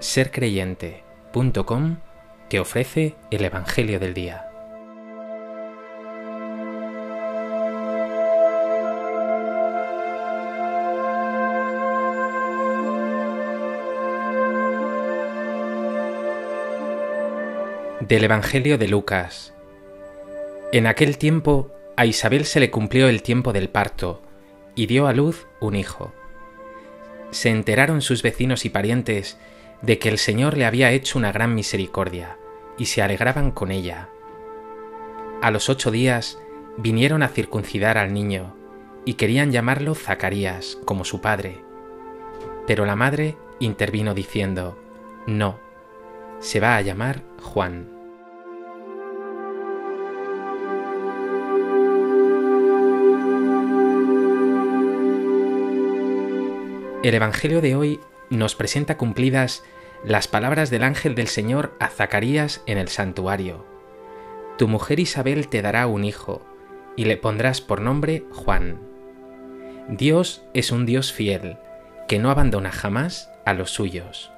sercreyente.com te ofrece el Evangelio del Día. Del Evangelio de Lucas. En aquel tiempo a Isabel se le cumplió el tiempo del parto y dio a luz un hijo. Se enteraron sus vecinos y parientes de que el Señor le había hecho una gran misericordia, y se alegraban con ella. A los ocho días vinieron a circuncidar al niño, y querían llamarlo Zacarías, como su padre. Pero la madre intervino diciendo, No, se va a llamar Juan. El Evangelio de hoy nos presenta cumplidas las palabras del ángel del Señor a Zacarías en el santuario. Tu mujer Isabel te dará un hijo, y le pondrás por nombre Juan. Dios es un Dios fiel, que no abandona jamás a los suyos.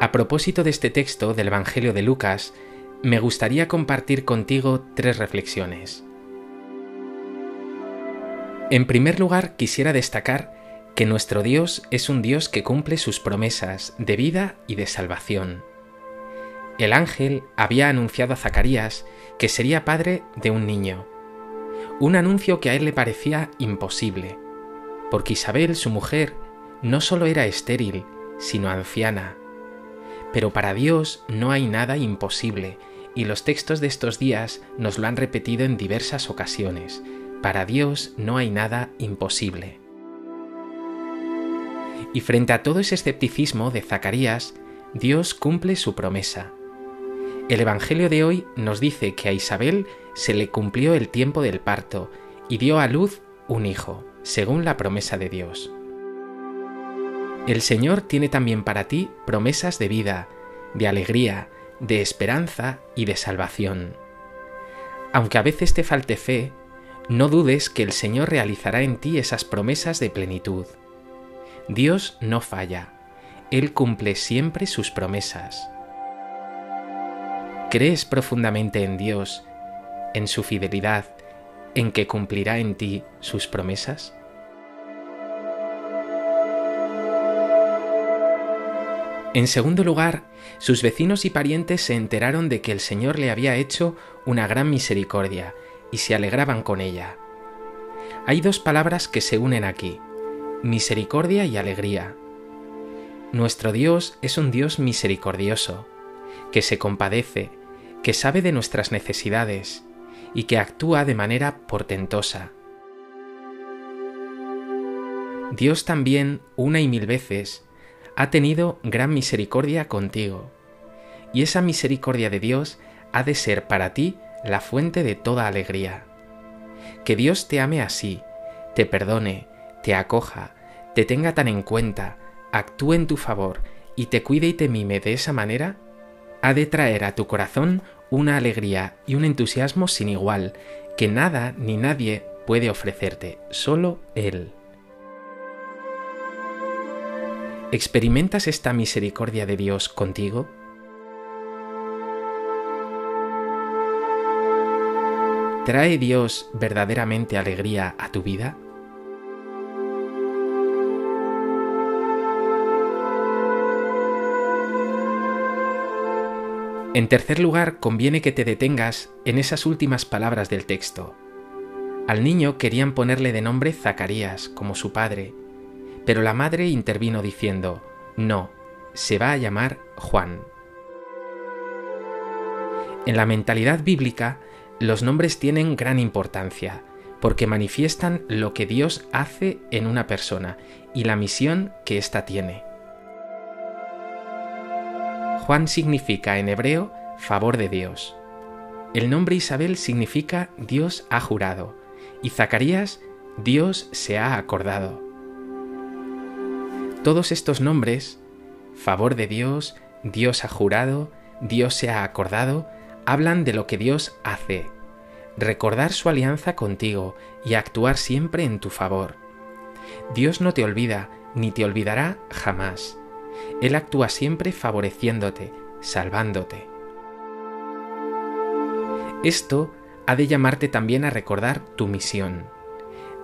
A propósito de este texto del Evangelio de Lucas, me gustaría compartir contigo tres reflexiones. En primer lugar, quisiera destacar que nuestro Dios es un Dios que cumple sus promesas de vida y de salvación. El ángel había anunciado a Zacarías que sería padre de un niño, un anuncio que a él le parecía imposible, porque Isabel, su mujer, no solo era estéril, sino anciana. Pero para Dios no hay nada imposible, y los textos de estos días nos lo han repetido en diversas ocasiones. Para Dios no hay nada imposible. Y frente a todo ese escepticismo de Zacarías, Dios cumple su promesa. El Evangelio de hoy nos dice que a Isabel se le cumplió el tiempo del parto y dio a luz un hijo, según la promesa de Dios. El Señor tiene también para ti promesas de vida, de alegría, de esperanza y de salvación. Aunque a veces te falte fe, no dudes que el Señor realizará en ti esas promesas de plenitud. Dios no falla, Él cumple siempre sus promesas. ¿Crees profundamente en Dios, en su fidelidad, en que cumplirá en ti sus promesas? En segundo lugar, sus vecinos y parientes se enteraron de que el Señor le había hecho una gran misericordia y se alegraban con ella. Hay dos palabras que se unen aquí, misericordia y alegría. Nuestro Dios es un Dios misericordioso, que se compadece, que sabe de nuestras necesidades y que actúa de manera portentosa. Dios también, una y mil veces, ha tenido gran misericordia contigo. Y esa misericordia de Dios ha de ser para ti la fuente de toda alegría. Que Dios te ame así, te perdone, te acoja, te tenga tan en cuenta, actúe en tu favor y te cuide y te mime de esa manera, ha de traer a tu corazón una alegría y un entusiasmo sin igual que nada ni nadie puede ofrecerte, solo Él. ¿Experimentas esta misericordia de Dios contigo? ¿Trae Dios verdaderamente alegría a tu vida? En tercer lugar, conviene que te detengas en esas últimas palabras del texto. Al niño querían ponerle de nombre Zacarías, como su padre, pero la madre intervino diciendo, no, se va a llamar Juan. En la mentalidad bíblica, los nombres tienen gran importancia, porque manifiestan lo que Dios hace en una persona y la misión que ésta tiene. Juan significa en hebreo favor de Dios. El nombre Isabel significa Dios ha jurado y Zacarías Dios se ha acordado. Todos estos nombres, favor de Dios, Dios ha jurado, Dios se ha acordado, hablan de lo que Dios hace, recordar su alianza contigo y actuar siempre en tu favor. Dios no te olvida ni te olvidará jamás. Él actúa siempre favoreciéndote, salvándote. Esto ha de llamarte también a recordar tu misión.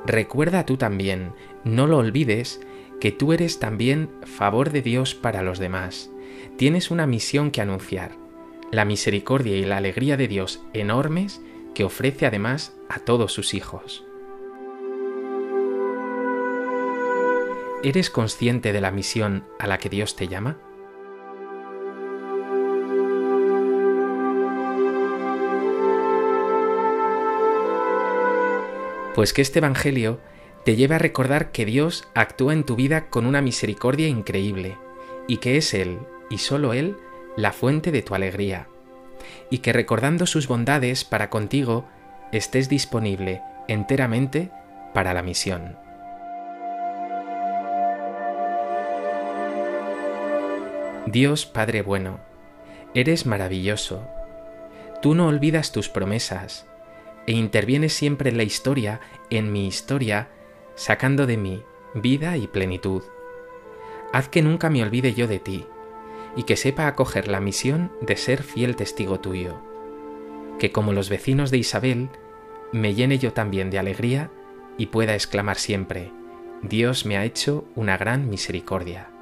Recuerda tú también, no lo olvides, que tú eres también favor de Dios para los demás. Tienes una misión que anunciar, la misericordia y la alegría de Dios enormes que ofrece además a todos sus hijos. ¿Eres consciente de la misión a la que Dios te llama? Pues que este Evangelio te lleve a recordar que Dios actúa en tu vida con una misericordia increíble y que es Él, y solo Él, la fuente de tu alegría, y que recordando sus bondades para contigo, estés disponible enteramente para la misión. Dios Padre bueno, eres maravilloso. Tú no olvidas tus promesas, e interviene siempre en la historia, en mi historia, sacando de mí vida y plenitud. Haz que nunca me olvide yo de ti, y que sepa acoger la misión de ser fiel testigo tuyo. Que como los vecinos de Isabel, me llene yo también de alegría y pueda exclamar siempre, Dios me ha hecho una gran misericordia.